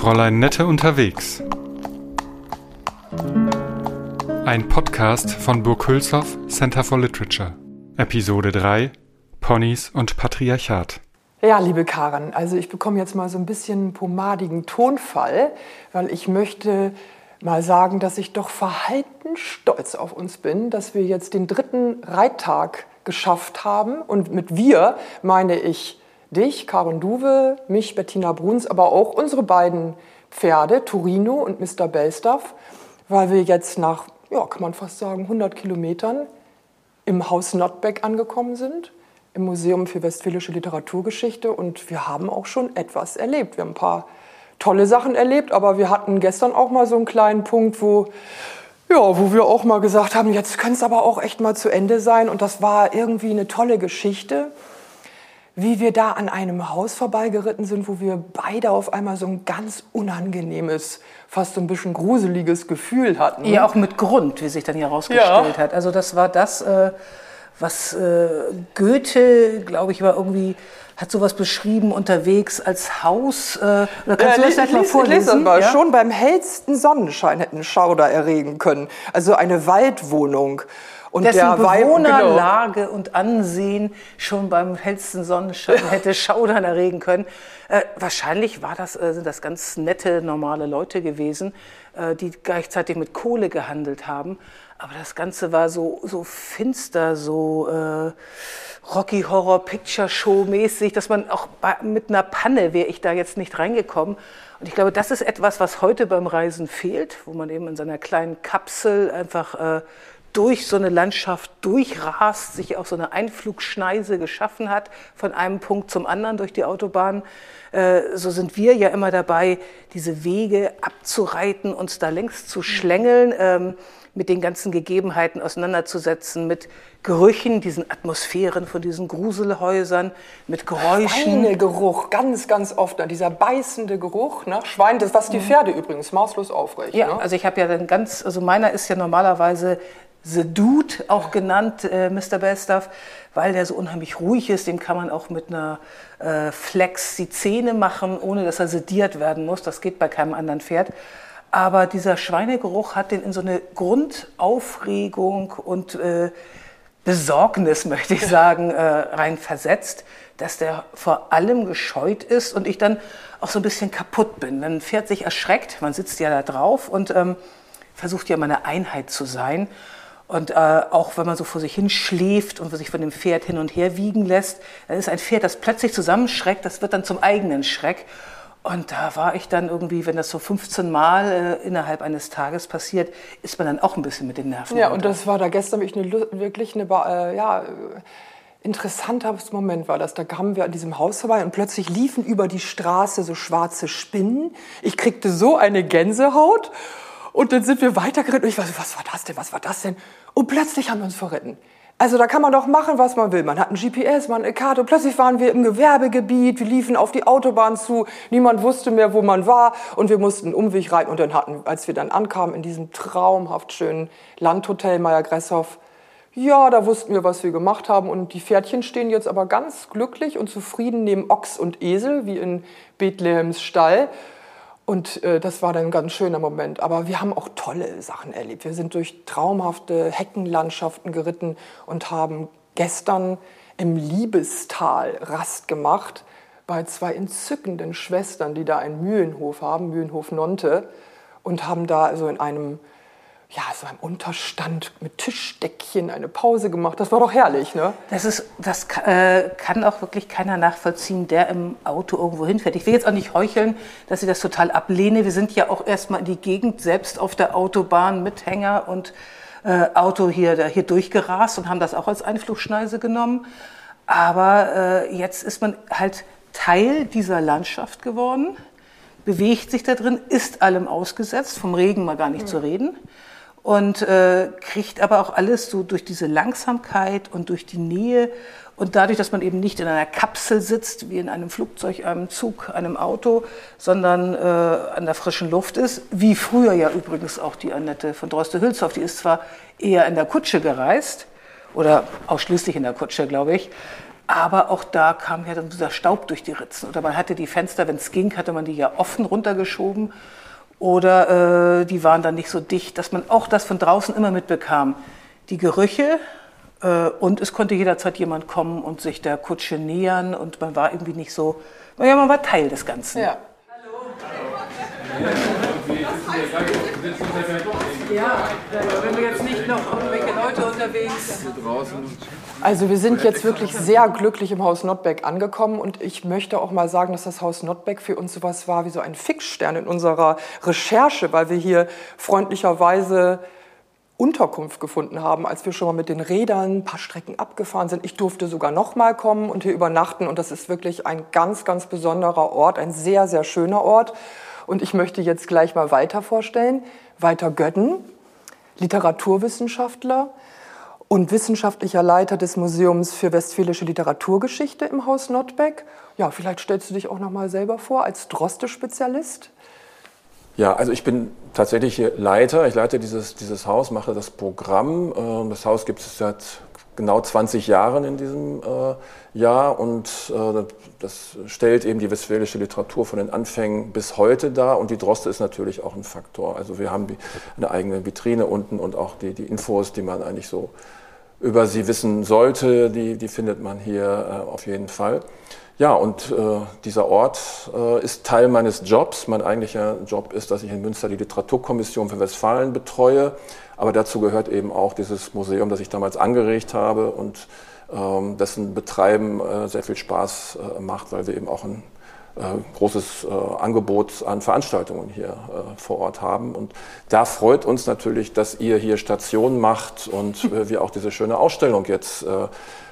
Fräulein Nette unterwegs. Ein Podcast von Burg Hülshoff Center for Literature. Episode 3 Ponys und Patriarchat. Ja, liebe Karen, also ich bekomme jetzt mal so ein bisschen pomadigen Tonfall, weil ich möchte mal sagen, dass ich doch verhalten stolz auf uns bin, dass wir jetzt den dritten Reittag geschafft haben. Und mit wir meine ich dich, Karen Duwe, mich, Bettina Bruns, aber auch unsere beiden Pferde, Torino und Mr. Belstaff, weil wir jetzt nach, ja, kann man fast sagen, 100 Kilometern im Haus Notbeck angekommen sind, im Museum für Westfälische Literaturgeschichte. Und wir haben auch schon etwas erlebt. Wir haben ein paar tolle Sachen erlebt, aber wir hatten gestern auch mal so einen kleinen Punkt, wo, ja, wo wir auch mal gesagt haben, jetzt könnte es aber auch echt mal zu Ende sein. Und das war irgendwie eine tolle Geschichte wie wir da an einem Haus vorbeigeritten sind, wo wir beide auf einmal so ein ganz unangenehmes, fast so ein bisschen gruseliges Gefühl hatten. Ja, auch mit Grund, wie sich dann hier herausgestellt ja. hat. Also das war das, äh, was äh, Goethe, glaube ich, war irgendwie hat sowas beschrieben unterwegs als Haus. Äh, oder kannst ja, du das vielleicht mal vorlesen? Mal. Ja? Schon beim hellsten Sonnenschein hätten Schauder erregen können. Also eine Waldwohnung. Und dessen Bewohnerlage genau. und Ansehen schon beim hellsten Sonnenschein hätte Schaudern erregen können. Äh, wahrscheinlich war das, äh, sind das ganz nette, normale Leute gewesen, äh, die gleichzeitig mit Kohle gehandelt haben. Aber das Ganze war so, so finster, so äh, Rocky Horror Picture Show mäßig, dass man auch bei, mit einer Panne wäre ich da jetzt nicht reingekommen. Und ich glaube, das ist etwas, was heute beim Reisen fehlt, wo man eben in seiner kleinen Kapsel einfach äh, durch so eine Landschaft durchrast, sich auch so eine Einflugschneise geschaffen hat, von einem Punkt zum anderen durch die Autobahn. Äh, so sind wir ja immer dabei, diese Wege abzureiten, uns da längst zu schlängeln, ähm, mit den ganzen Gegebenheiten auseinanderzusetzen, mit Gerüchen, diesen Atmosphären von diesen Gruselhäusern, mit Geräuschen. Schweinegeruch, ganz, ganz oft, ne? dieser beißende Geruch nach ne? Schwein, das was die mhm. Pferde übrigens maßlos aufrecht. Ja, ne? also ich habe ja dann ganz, also meiner ist ja normalerweise The Dude auch genannt, äh, Mr. Belstaff, weil der so unheimlich ruhig ist. Dem kann man auch mit einer äh, Flex die Zähne machen, ohne dass er sediert werden muss. Das geht bei keinem anderen Pferd. Aber dieser Schweinegeruch hat den in so eine Grundaufregung und äh, Besorgnis, möchte ich sagen, äh, rein versetzt, dass der vor allem gescheut ist und ich dann auch so ein bisschen kaputt bin. Ein Pferd sich erschreckt, man sitzt ja da drauf und ähm, versucht ja immer eine Einheit zu sein. Und äh, auch wenn man so vor sich hin schläft und sich von dem Pferd hin und her wiegen lässt, dann ist ein Pferd, das plötzlich zusammenschreckt, das wird dann zum eigenen Schreck. Und da war ich dann irgendwie, wenn das so 15 Mal äh, innerhalb eines Tages passiert, ist man dann auch ein bisschen mit den Nerven. Ja, runter. und das war da gestern eine, wirklich eine, äh, ja, interessanter Moment war das. Da kamen wir an diesem Haus vorbei und plötzlich liefen über die Straße so schwarze Spinnen. Ich kriegte so eine Gänsehaut. Und dann sind wir weitergeritten und ich war so, was war das denn, was war das denn? Und plötzlich haben wir uns verritten. Also da kann man doch machen, was man will. Man hat ein GPS, man hat eine Karte. Plötzlich waren wir im Gewerbegebiet, wir liefen auf die Autobahn zu, niemand wusste mehr, wo man war und wir mussten einen Umweg rein. Und dann hatten, als wir dann ankamen in diesem traumhaft schönen Landhotel Meyer-Gresshoff, ja, da wussten wir, was wir gemacht haben. Und die Pferdchen stehen jetzt aber ganz glücklich und zufrieden neben Ochs und Esel, wie in Bethlehems Stall. Und äh, das war dann ein ganz schöner Moment. Aber wir haben auch tolle Sachen erlebt. Wir sind durch traumhafte Heckenlandschaften geritten und haben gestern im Liebestal Rast gemacht bei zwei entzückenden Schwestern, die da einen Mühlenhof haben, Mühlenhof Nonte, und haben da also in einem ja, so einem Unterstand mit Tischdeckchen eine Pause gemacht. Das war doch herrlich, ne? Das, ist, das äh, kann auch wirklich keiner nachvollziehen, der im Auto irgendwo hinfährt. Ich will jetzt auch nicht heucheln, dass ich das total ablehne. Wir sind ja auch erstmal in die Gegend selbst auf der Autobahn mit Hänger und äh, Auto hier, hier durchgerast und haben das auch als Einflugschneise genommen. Aber äh, jetzt ist man halt Teil dieser Landschaft geworden, bewegt sich da drin, ist allem ausgesetzt, vom Regen mal gar nicht mhm. zu reden und äh, kriegt aber auch alles so durch diese Langsamkeit und durch die Nähe und dadurch, dass man eben nicht in einer Kapsel sitzt, wie in einem Flugzeug, einem Zug, einem Auto, sondern äh, an der frischen Luft ist, wie früher ja übrigens auch die Annette von Droste-Hülshoff, die ist zwar eher in der Kutsche gereist oder ausschließlich in der Kutsche, glaube ich, Aber auch da kam ja dann dieser Staub durch die Ritzen. Oder man hatte die Fenster, wenn es ging, hatte man die ja offen runtergeschoben. Oder äh, die waren dann nicht so dicht, dass man auch das von draußen immer mitbekam. Die Gerüche äh, und es konnte jederzeit jemand kommen und sich der Kutsche nähern und man war irgendwie nicht so, naja, man war Teil des Ganzen. Ja. Ja, wenn wir jetzt nicht noch irgendwelche Leute unterwegs. Also wir sind jetzt wirklich sehr glücklich im Haus Notbeck angekommen und ich möchte auch mal sagen, dass das Haus Notbeck für uns sowas war wie so ein Fixstern in unserer Recherche, weil wir hier freundlicherweise Unterkunft gefunden haben, als wir schon mal mit den Rädern ein paar Strecken abgefahren sind. Ich durfte sogar noch mal kommen und hier übernachten und das ist wirklich ein ganz, ganz besonderer Ort, ein sehr, sehr schöner Ort. Und ich möchte jetzt gleich mal weiter vorstellen. Walter Götten, Literaturwissenschaftler und wissenschaftlicher Leiter des Museums für westfälische Literaturgeschichte im Haus Notbeck. Ja, vielleicht stellst du dich auch noch mal selber vor als Droste-Spezialist. Ja, also ich bin tatsächlich Leiter. Ich leite dieses, dieses Haus, mache das Programm. Ähm, das Haus gibt es seit genau 20 Jahren in diesem äh, Jahr und äh, das stellt eben die westfälische Literatur von den Anfängen bis heute dar und die Droste ist natürlich auch ein Faktor. Also wir haben eine eigene Vitrine unten und auch die, die Infos, die man eigentlich so über sie wissen sollte, die, die findet man hier äh, auf jeden Fall. Ja, und äh, dieser Ort äh, ist Teil meines Jobs. Mein eigentlicher Job ist, dass ich in Münster die Literaturkommission für Westfalen betreue. Aber dazu gehört eben auch dieses Museum, das ich damals angeregt habe und ähm, dessen Betreiben äh, sehr viel Spaß äh, macht, weil wir eben auch ein großes äh, Angebot an Veranstaltungen hier äh, vor Ort haben. Und da freut uns natürlich, dass ihr hier Station macht und äh, wir auch diese schöne Ausstellung jetzt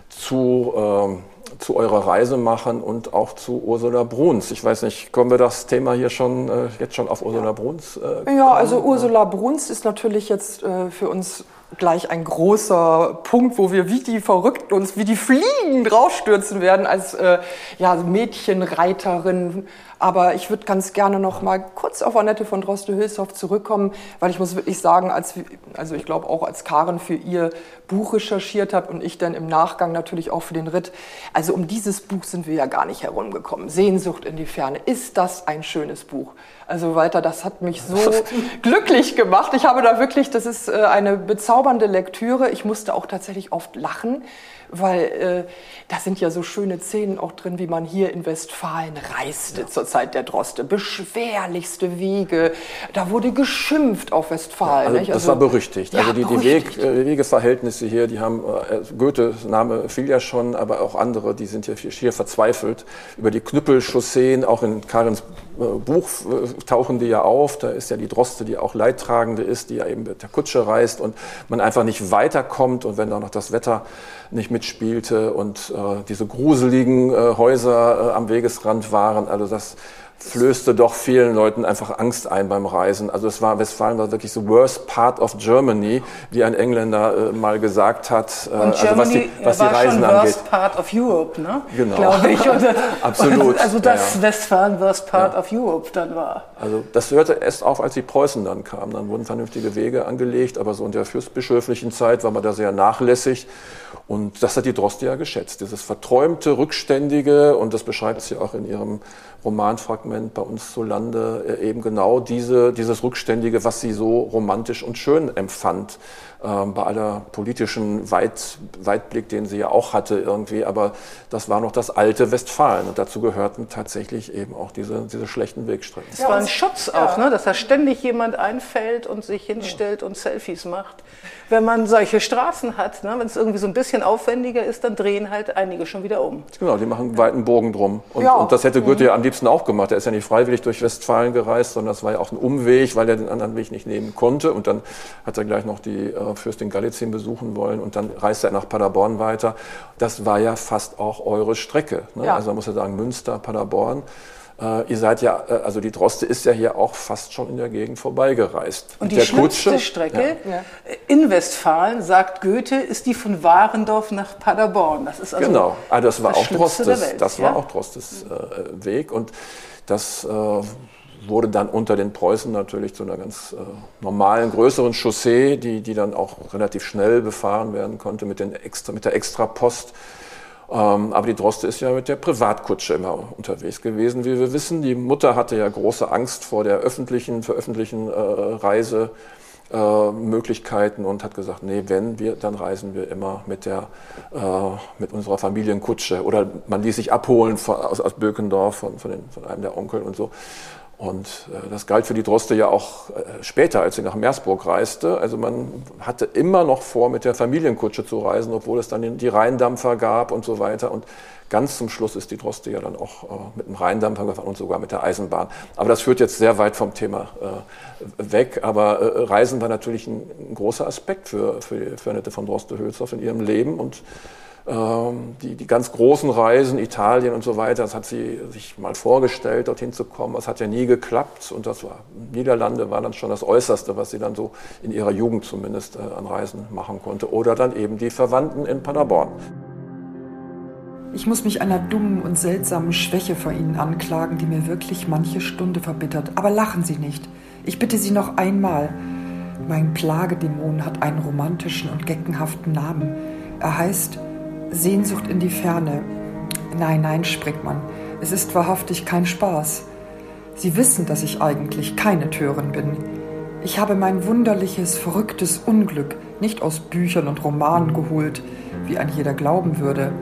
zu ähm, zu eurer Reise machen und auch zu Ursula Bruns. Ich weiß nicht, kommen wir das Thema hier schon äh, jetzt schon auf Ursula Bruns? Äh, ja, also Ursula Bruns ist natürlich jetzt äh, für uns gleich ein großer Punkt, wo wir wie die Verrückten uns wie die Fliegen draufstürzen werden als äh, ja, Mädchenreiterin aber ich würde ganz gerne noch mal kurz auf Annette von Droste-Hülshoff zurückkommen, weil ich muss wirklich sagen, als, also ich glaube auch als Karen für ihr Buch recherchiert hat und ich dann im Nachgang natürlich auch für den Ritt, also um dieses Buch sind wir ja gar nicht herumgekommen. Sehnsucht in die Ferne, ist das ein schönes Buch? Also weiter, das hat mich so glücklich gemacht. Ich habe da wirklich, das ist äh, eine bezaubernde Lektüre. Ich musste auch tatsächlich oft lachen weil äh, da sind ja so schöne Szenen auch drin, wie man hier in Westfalen reiste ja. zur Zeit der Droste. Beschwerlichste Wege, da wurde geschimpft auf Westfalen. Ja, also, das war berüchtigt. Also die, die Weg, äh, Wegeverhältnisse hier, die haben, äh, Goethes Name fiel ja schon, aber auch andere, die sind ja hier verzweifelt über die Knüppelchausseen, auch in Karens äh, Buch äh, tauchen die ja auf. Da ist ja die Droste, die auch Leidtragende ist, die ja eben mit der Kutsche reist und man einfach nicht weiterkommt. Und wenn dann noch das Wetter nicht mitspielte und äh, diese gruseligen äh, Häuser äh, am Wegesrand waren, also das flößte doch vielen Leuten einfach Angst ein beim Reisen. Also es war Westfalen war wirklich the worst part of Germany, wie ein Engländer äh, mal gesagt hat. Äh, und also was die, was war die Reisen schon angeht. worst part of Europe, ne? Genau. Glaube ich. Und, Absolut. Also dass ja. Westfalen worst part ja. of Europe dann war. Also das hörte erst auf, als die Preußen dann kamen. Dann wurden vernünftige Wege angelegt, aber so in der fürstbischöflichen Zeit war man da sehr nachlässig. Und das hat die Droste ja geschätzt. Dieses verträumte, rückständige, und das beschreibt sie auch in ihrem Romanfragment bei uns zu Lande, äh, eben genau diese, dieses Rückständige, was sie so romantisch und schön empfand. Ähm, bei aller politischen Weit, Weitblick, den sie ja auch hatte irgendwie. Aber das war noch das alte Westfalen. Und dazu gehörten tatsächlich eben auch diese, diese schlechten Wegstrecken. Es war ein Schutz auch, ja. ne? dass da ständig jemand einfällt und sich hinstellt und Selfies macht. Wenn man solche Straßen hat, ne? wenn es irgendwie so ein bisschen aufwendiger ist, dann drehen halt einige schon wieder um. Genau, die machen einen weiten Bogen drum. Und, ja. und das hätte Goethe ja am liebsten auch gemacht. Er ist ja nicht freiwillig durch Westfalen gereist, sondern das war ja auch ein Umweg, weil er den anderen Weg nicht nehmen konnte. Und dann hat er gleich noch die äh, Fürstin Galizien besuchen wollen und dann reiste er nach Paderborn weiter. Das war ja fast auch eure Strecke. Ne? Ja. Also man muss ja sagen, Münster, Paderborn. Äh, ihr seid ja, äh, also die Droste ist ja hier auch fast schon in der Gegend vorbeigereist. Und die schlimmste Kutsche, Strecke ja. in Westfalen, sagt Goethe, ist die von Warendorf nach Paderborn. Das ist also genau, also das war das auch Drostes, das ja? war auch Drostes äh, Weg und das äh, wurde dann unter den Preußen natürlich zu einer ganz äh, normalen, größeren Chaussee, die, die dann auch relativ schnell befahren werden konnte mit, den extra, mit der Extrapost. Ähm, aber die Droste ist ja mit der Privatkutsche immer unterwegs gewesen, wie wir wissen. Die Mutter hatte ja große Angst vor der öffentlichen, für öffentlichen äh, Reisemöglichkeiten und hat gesagt, nee, wenn wir, dann reisen wir immer mit der, äh, mit unserer Familienkutsche. Oder man ließ sich abholen von, aus, aus Bökendorf von, von, den, von einem der Onkel und so. Und äh, das galt für die Droste ja auch äh, später, als sie nach Meersburg reiste. Also man hatte immer noch vor, mit der Familienkutsche zu reisen, obwohl es dann die Rheindampfer gab und so weiter. Und ganz zum Schluss ist die Droste ja dann auch äh, mit dem Rheindampfer gefahren und sogar mit der Eisenbahn. Aber das führt jetzt sehr weit vom Thema weg. Aber Reisen war natürlich ein, großer Aspekt für, für, für Annette von Droste-Hülshoff in ihrem Leben. Und die, die ganz großen Reisen, Italien und so weiter, das hat sie sich mal vorgestellt, dorthin zu kommen. Das hat ja nie geklappt und das war, Niederlande war dann schon das Äußerste, was sie dann so in ihrer Jugend zumindest äh, an Reisen machen konnte. Oder dann eben die Verwandten in Paderborn. Ich muss mich einer dummen und seltsamen Schwäche vor Ihnen anklagen, die mir wirklich manche Stunde verbittert. Aber lachen Sie nicht. Ich bitte Sie noch einmal. Mein Plagedämon hat einen romantischen und geckenhaften Namen. Er heißt Sehnsucht in die Ferne. Nein, nein, springt man. Es ist wahrhaftig kein Spaß. Sie wissen, dass ich eigentlich keine Törin bin. Ich habe mein wunderliches, verrücktes Unglück nicht aus Büchern und Romanen geholt, wie ein jeder glauben würde.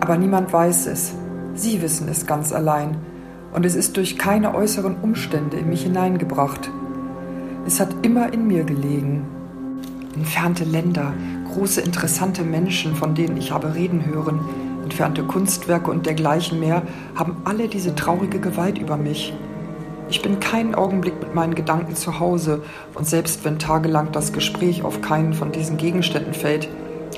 Aber niemand weiß es. Sie wissen es ganz allein. Und es ist durch keine äußeren Umstände in mich hineingebracht. Es hat immer in mir gelegen. Entfernte Länder, große interessante Menschen, von denen ich habe reden hören, entfernte Kunstwerke und dergleichen mehr, haben alle diese traurige Gewalt über mich. Ich bin keinen Augenblick mit meinen Gedanken zu Hause. Und selbst wenn tagelang das Gespräch auf keinen von diesen Gegenständen fällt,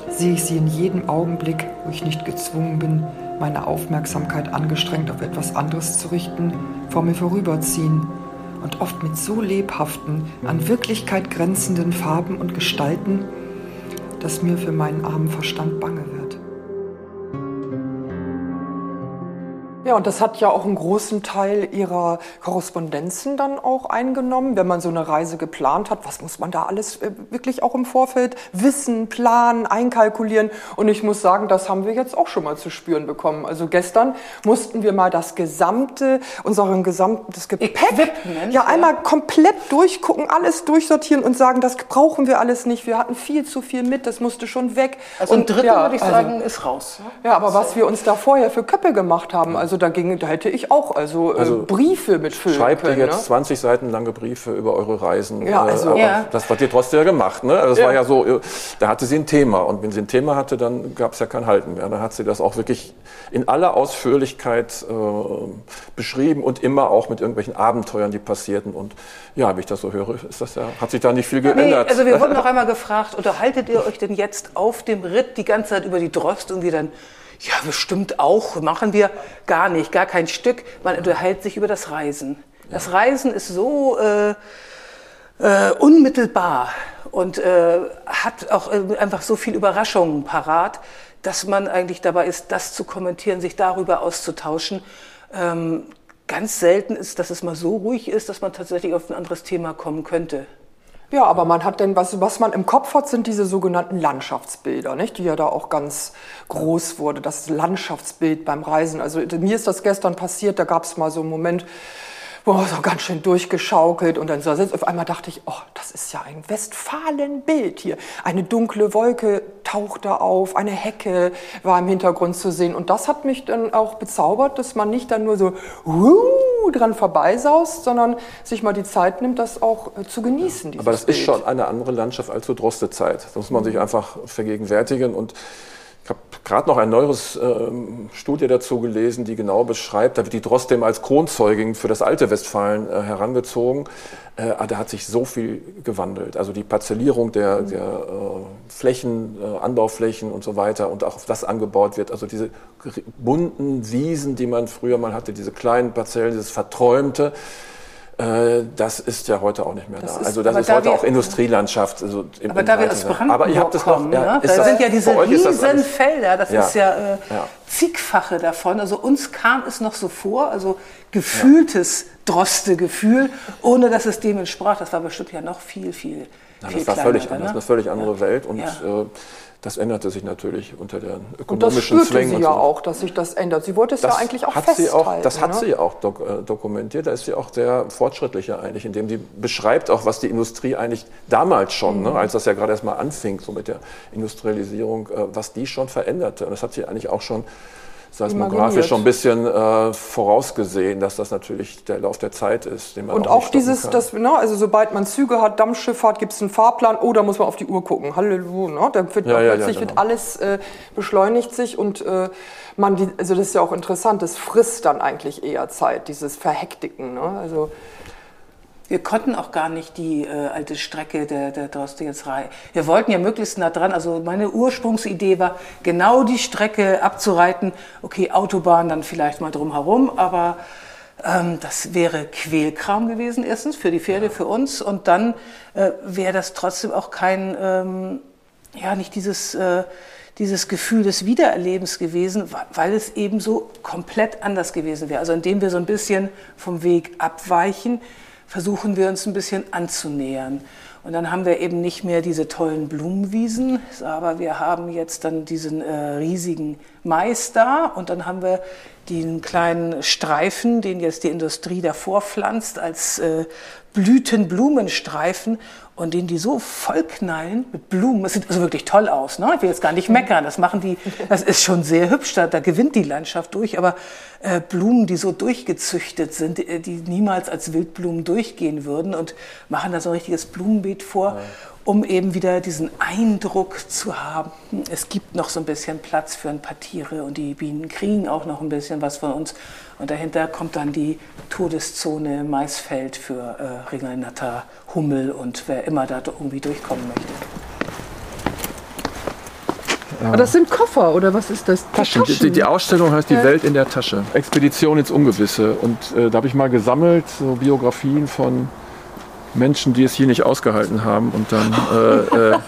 sehe ich sie in jedem Augenblick, wo ich nicht gezwungen bin, meine Aufmerksamkeit angestrengt auf etwas anderes zu richten, vor mir vorüberziehen. Und oft mit so lebhaften, an Wirklichkeit grenzenden Farben und Gestalten, dass mir für meinen armen Verstand bange wird. Ja, und das hat ja auch einen großen Teil ihrer Korrespondenzen dann auch eingenommen, wenn man so eine Reise geplant hat. Was muss man da alles äh, wirklich auch im Vorfeld wissen, planen, einkalkulieren? Und ich muss sagen, das haben wir jetzt auch schon mal zu spüren bekommen. Also gestern mussten wir mal das gesamte, unseren gesamtes Gepäck, Equipment, ja, einmal ja. komplett durchgucken, alles durchsortieren und sagen, das brauchen wir alles nicht. Wir hatten viel zu viel mit, das musste schon weg. Also und ein Drittel, ja, würde ich also sagen, also, ist raus. Ja, aber was wir uns da vorher für Köppe gemacht haben, also da ging, da hätte ich auch also, äh, also Briefe mitfüllen schreibt können. Schreibt ihr jetzt ne? 20 Seiten lange Briefe über eure Reisen. Ja, äh, also, ja. Das hat ihr trotzdem ja gemacht. Ne? Also das ja. war ja so, äh, da hatte sie ein Thema und wenn sie ein Thema hatte, dann gab es ja kein Halten mehr. Dann hat sie das auch wirklich in aller Ausführlichkeit äh, beschrieben und immer auch mit irgendwelchen Abenteuern, die passierten. Und ja, wie ich das so höre, ist das ja, hat sich da nicht viel geändert. Nee, also wir wurden noch einmal gefragt, unterhaltet ihr euch denn jetzt auf dem Ritt die ganze Zeit über die Drost und wie dann ja, bestimmt auch, machen wir gar nicht, gar kein Stück. Man unterhält sich über das Reisen. Das Reisen ist so äh, äh, unmittelbar und äh, hat auch äh, einfach so viel Überraschungen parat, dass man eigentlich dabei ist, das zu kommentieren, sich darüber auszutauschen. Ähm, ganz selten ist, dass es mal so ruhig ist, dass man tatsächlich auf ein anderes Thema kommen könnte. Ja, aber man hat denn, was, was man im Kopf hat, sind diese sogenannten Landschaftsbilder, nicht? die ja da auch ganz groß wurde, das Landschaftsbild beim Reisen. Also mir ist das gestern passiert, da gab es mal so einen Moment, boah, so ganz schön durchgeschaukelt und dann so auf einmal dachte ich, oh, das ist ja ein Westfalenbild hier. Eine dunkle Wolke tauchte auf, eine Hecke war im Hintergrund zu sehen und das hat mich dann auch bezaubert, dass man nicht dann nur so uh, dran vorbeisaust, sondern sich mal die Zeit nimmt, das auch äh, zu genießen. Aber das Bild. ist schon eine andere Landschaft als zur Drostezeit. Das muss man sich einfach vergegenwärtigen und ich habe gerade noch ein neues äh, Studie dazu gelesen, die genau beschreibt, da wird die trotzdem als Kronzeugin für das alte Westfalen äh, herangezogen. Äh, da hat sich so viel gewandelt. Also die Parzellierung der, der äh, Flächen, äh, Anbauflächen und so weiter und auch auf das angebaut wird. Also diese bunten Wiesen, die man früher mal hatte, diese kleinen Parzellen, dieses Verträumte. Äh, das ist ja heute auch nicht mehr das da. Ist, also das ist heute auch Industrielandschaft. Also aber da wir aus Brandenburg aber ihr habt das kommen, noch, ja, ne? da das, sind ja diese riesen Felder, das ja, ist ja, äh, ja, zigfache davon. Also uns kam es noch so vor, also gefühltes ja. Droste-Gefühl, ohne dass es dem entsprach. Das war bestimmt ja noch viel, viel, ja, viel das war kleiner. völlig ne? anders, eine völlig andere ja. Welt und Ja. äh, das änderte sich natürlich unter den Und das ökonomischen spürte Zwängen. sie und ja so. auch, dass sich das ändert. Sie wollte es ja eigentlich auch hat festhalten. sie auch, Das hat ne? sie auch dok äh, dokumentiert. Da ist sie auch sehr fortschrittlicher eigentlich, indem sie beschreibt auch, was die Industrie eigentlich damals schon, Mhm. ne, als das ja gerade erst mal anfing, so mit der Industrialisierung, äh, was die schon veränderte. Und das hat sie eigentlich auch schon seismografisch schon ein bisschen äh, vorausgesehen, dass das natürlich der Lauf der Zeit ist, den man Und auch, auch dieses, das, ne, also sobald man Züge hat, Dampfschifffahrt, gibt es einen Fahrplan, oh, da muss man auf die Uhr gucken. Halleluja, ne? Da wird Ja, ja, ja, plötzlich genau. wird alles äh, beschleunigt sich und äh, man, die, also das ist ja auch interessant, das frisst dann eigentlich eher Zeit, dieses Verhektiken. Ne? Also Wir konnten auch gar nicht die äh, alte Strecke der, der Drostigenserei. Wir wollten ja möglichst nah dran. Also meine Ursprungsidee war, genau die Strecke abzureiten. Okay, Autobahn dann vielleicht mal drumherum, aber ähm, das wäre Quälkram gewesen, erstens für die Pferde, für uns. Und dann äh, wäre das trotzdem auch kein, ähm, ja, nicht dieses, äh, dieses Gefühl des Wiedererlebens gewesen, weil es eben so komplett anders gewesen wäre. Also indem wir so ein bisschen vom Weg abweichen, versuchen wir uns ein bisschen anzunähern. Und dann haben wir eben nicht mehr diese tollen Blumenwiesen, aber wir haben jetzt dann diesen äh, riesigen Mais da und dann haben wir den kleinen Streifen, den jetzt die Industrie davor pflanzt, als äh, Blütenblumenstreifen und den die so vollknallen mit Blumen. Es sieht also wirklich toll aus. Ne? Ich will jetzt gar nicht meckern. Das machen die, das ist schon sehr hübsch. Da, da gewinnt die Landschaft durch. Aber äh, Blumen, die so durchgezüchtet sind, die, die niemals als Wildblumen durchgehen würden und machen da so ein richtiges Blumenbeet vor. Um eben wieder diesen Eindruck zu haben, es gibt noch so ein bisschen Platz für ein paar Tiere und die Bienen kriegen auch noch ein bisschen was von uns. Und dahinter kommt dann die Todeszone Maisfeld für äh, Ringelnatter, Hummel und wer immer da irgendwie durchkommen möchte. Aber das sind Koffer oder was ist das? Taschen. Die, die, die Ausstellung heißt Die Welt in der Tasche. Expedition ins Ungewisse. Und äh, da habe ich mal gesammelt, so Biografien von Menschen, die es hier nicht ausgehalten haben. Und dann. Äh, äh,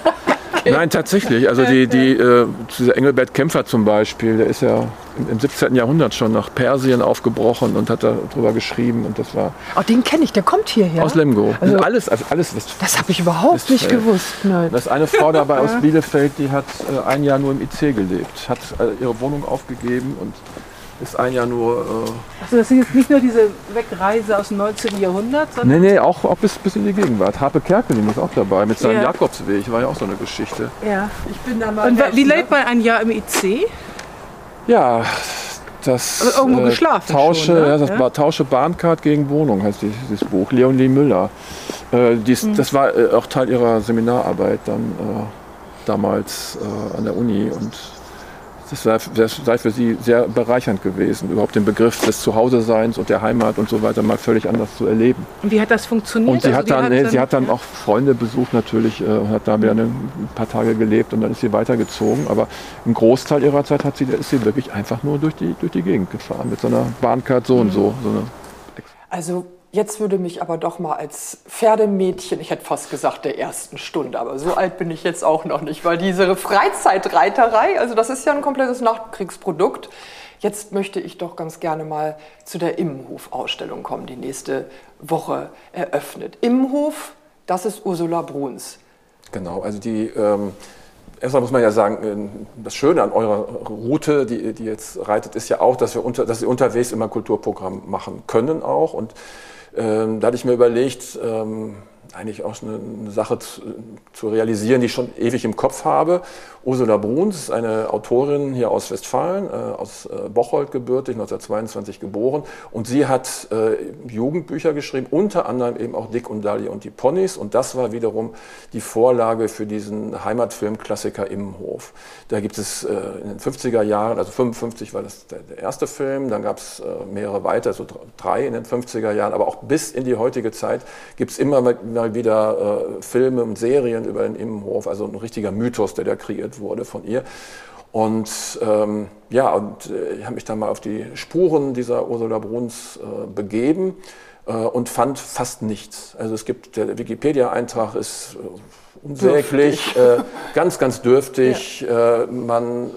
Nein, tatsächlich. Also die, die, äh, dieser Engelbert Kämpfer zum Beispiel, der ist ja im, im 17. Jahrhundert schon nach Persien aufgebrochen und hat darüber geschrieben. Und das war Oh, den kenne ich, der kommt hierher. aus Lemgo. Also- alles, also alles was das habe ich überhaupt nicht äh, gewusst. Nein. Da ist eine Frau dabei aus Bielefeld, die hat äh, ein Jahr nur im IC gelebt, hat äh, ihre Wohnung aufgegeben und ist ein Jahr nur. Äh, Also das sind jetzt nicht nur diese Wegreise aus dem 19. Jahrhundert, sondern nee, nee, auch, auch bis, bis in die Gegenwart. Harpe Kerkeling ist auch dabei mit seinem Ja. Jakobsweg, war ja auch so eine Geschichte. ja. Ich bin da mal. Und wie lebt man ein Jahr im IC? Ja, das. Also irgendwo geschlafen Tausche, schon, ne? ja, das Ja. war Tausche Bahncard gegen Wohnung, heißt dieses, dieses Buch. Leonie Müller. Äh, dies, Hm. Das war äh, auch Teil ihrer Seminararbeit dann äh, damals äh, an der Uni und das sei, das sei für sie sehr bereichernd gewesen, überhaupt den Begriff des Zuhause-Seins und der Heimat und so weiter mal völlig anders zu erleben. Und wie hat das funktioniert? Und sie, Also hat dann, nee, sie hat dann ja. auch Freunde besucht natürlich äh, und hat da wieder eine, ein paar Tage gelebt und dann ist sie weitergezogen. Aber einen Großteil ihrer Zeit hat sie, da ist sie wirklich einfach nur durch die, durch die Gegend gefahren mit so einer Bahncard so und so. so eine, Also jetzt würde mich aber doch mal als Pferdemädchen, ich hätte fast gesagt der ersten Stunde, aber so alt bin ich jetzt auch noch nicht, weil diese Freizeitreiterei, also das ist ja ein komplettes Nachkriegsprodukt. Jetzt möchte ich doch ganz gerne mal zu der Immenhof-Ausstellung kommen, die nächste Woche eröffnet. Immenhof, das ist Ursula Bruns. Genau, also die, ähm, erstmal muss man ja sagen, ähm, das Schöne an eurer Route, die, die jetzt reitet, ist ja auch, dass wir unter, dass sie unterwegs immer Kulturprogramm machen können auch. Und ähm, da hatte ich mir überlegt, ähm, eigentlich auch eine, eine Sache zu, zu realisieren, die ich schon ewig im Kopf habe. Ursula Bruns ist eine Autorin hier aus Westfalen, äh, aus äh, Bocholt gebürtig, 1922 geboren. Und sie hat äh, Jugendbücher geschrieben, unter anderem eben auch Dick und Dali und die Ponys. Und das war wiederum die Vorlage für diesen Heimatfilm-Klassiker Immenhof. Da gibt es äh, in den 50er Jahren, also 55 war das der, der erste Film, dann gab es äh, mehrere weitere, so drei in den 50er Jahren, aber auch bis in die heutige Zeit gibt es immer mal wieder äh, Filme und Serien über den Immenhof, also ein richtiger Mythos, der da kreiert wurde von ihr. Und ähm, ja, und äh, ich habe mich dann mal auf die Spuren dieser Ursula Bruns äh, begeben äh, und fand fast nichts. Also es gibt, der Wikipedia-Eintrag ist äh, unsäglich, äh, ganz, ganz dürftig. Ja. Äh, man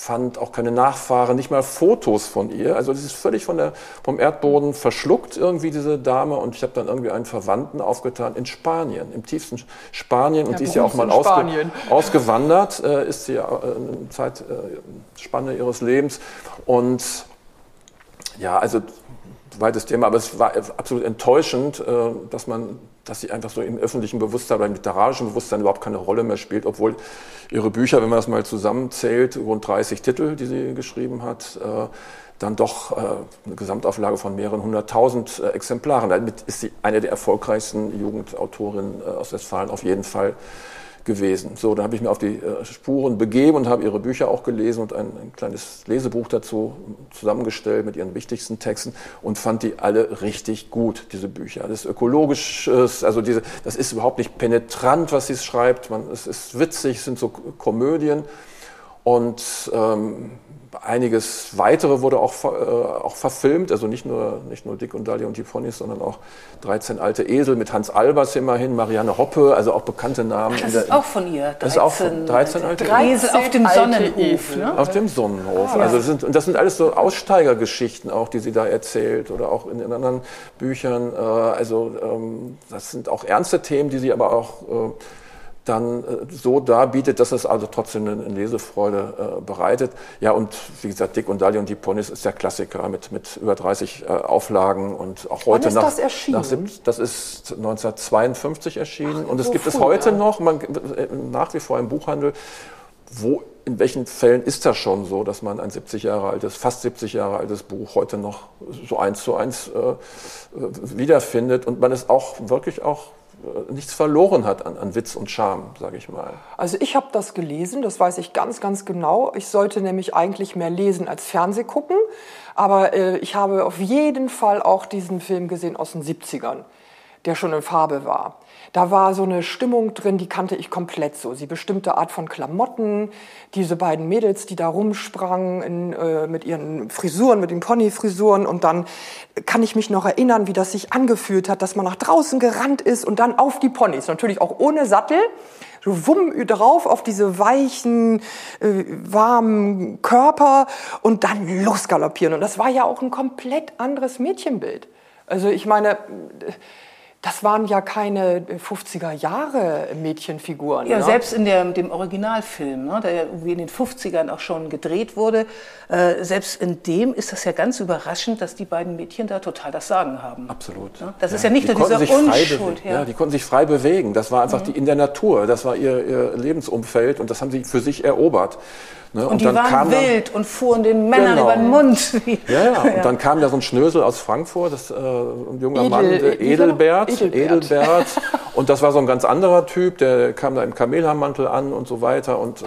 fand auch keine Nachfahren, nicht mal Fotos von ihr. Also das ist völlig von der, vom Erdboden verschluckt irgendwie diese Dame. Und ich habe dann irgendwie einen Verwandten aufgetan in Spanien, im tiefsten Spanien. Und ja, die ist ja auch mal ausge, ausgewandert, äh, ist sie ja äh, eine Zeitspanne äh, ihres Lebens. Und ja, also weites Thema, aber es war absolut enttäuschend, äh, dass man, dass sie einfach so im öffentlichen Bewusstsein oder im literarischen Bewusstsein überhaupt keine Rolle mehr spielt, obwohl ihre Bücher, wenn man das mal zusammenzählt, rund 30 Titel, die sie geschrieben hat, äh, dann doch äh, eine Gesamtauflage von mehreren hunderttausend Exemplaren. Damit ist sie eine der erfolgreichsten Jugendautorinnen aus Westfalen auf jeden Fall gewesen. So, dann habe ich mir auf die äh, Spuren begeben und habe ihre Bücher auch gelesen und ein, ein, kleines Lesebuch dazu zusammengestellt mit ihren wichtigsten Texten und fand die alle richtig gut, diese Bücher. Das ist ökologisch, also diese, das ist überhaupt nicht penetrant, was sie schreibt. Man, es ist witzig, es sind so Komödien und ähm, Einiges weitere wurde auch, äh, auch verfilmt, also nicht nur, nicht nur Dick und Dali und die Ponys, sondern auch 13 alte Esel mit Hans Albers immerhin, Marianne Hoppe, also auch bekannte Namen. Ach, das ist auch von ihr. 13, das ist auch von 13 alte Esel auf dem Sonnenhof. Ne? Auf dem Sonnenhof. Ah, also das sind, und das sind alles so Aussteigergeschichten auch, die sie da erzählt oder auch in, in anderen Büchern. Äh, also ähm, das sind auch ernste Themen, die sie aber auch äh, dann äh, so darbietet, dass es also trotzdem eine Lesefreude äh, bereitet. Ja, und wie gesagt, Dick und Dali und die Ponys ist der Klassiker mit, mit über 30 äh, Auflagen und auch heute Wann ist nach, das erschienen? Nach, das ist 1952 erschienen Ach, und es so gibt früh, es heute ja. noch, man, nach wie vor im Buchhandel, wo in welchen Fällen ist das schon so, dass man ein 70 Jahre altes, fast 70 Jahre altes Buch heute noch so eins zu eins äh, wiederfindet und man es auch wirklich auch nichts verloren hat an, an Witz und Charme, sage ich mal. Also ich habe das gelesen, das weiß ich ganz, ganz genau. Ich sollte nämlich eigentlich mehr lesen als Fernseh gucken, aber äh, ich habe auf jeden Fall auch diesen Film gesehen aus den 70ern, der schon in Farbe war. Da war so eine Stimmung drin, die kannte ich komplett so. Sie bestimmte Art von Klamotten, diese beiden Mädels, die da rumsprangen in, äh, mit ihren Frisuren, mit den Ponyfrisuren. Und dann kann ich mich noch erinnern, wie das sich angefühlt hat, dass man nach draußen gerannt ist und dann auf die Ponys. Natürlich auch ohne Sattel so wumm drauf auf diese weichen, äh, warmen Körper und dann losgaloppieren. Und das war ja auch ein komplett anderes Mädchenbild. Also ich meine, das waren ja keine 50er Jahre Mädchenfiguren. Ja, ne? selbst in der, dem Originalfilm, ne, der irgendwie in den 50ern auch schon gedreht wurde, äh, selbst in dem ist das ja ganz überraschend, dass die beiden Mädchen da total das Sagen haben. Absolut. Ne? Das ja. ist ja nicht die nur dieser Unschuld. Ja. ja. die konnten sich frei bewegen. Das war einfach mhm. die, in der Natur. Das war ihr, ihr Lebensumfeld und das haben sie für sich erobert. Ne? Und, und, die waren wild und fuhren den Männern genau. über den Mund. ja, ja, und dann kam da so ein Schnösel aus Frankfurt, das, äh, ein junger Edel, Mann, der Edelbert, Edelbert. Edelbert. und das war so ein ganz anderer Typ, der kam da im Kamelhaarmantel an und so weiter. Und, äh,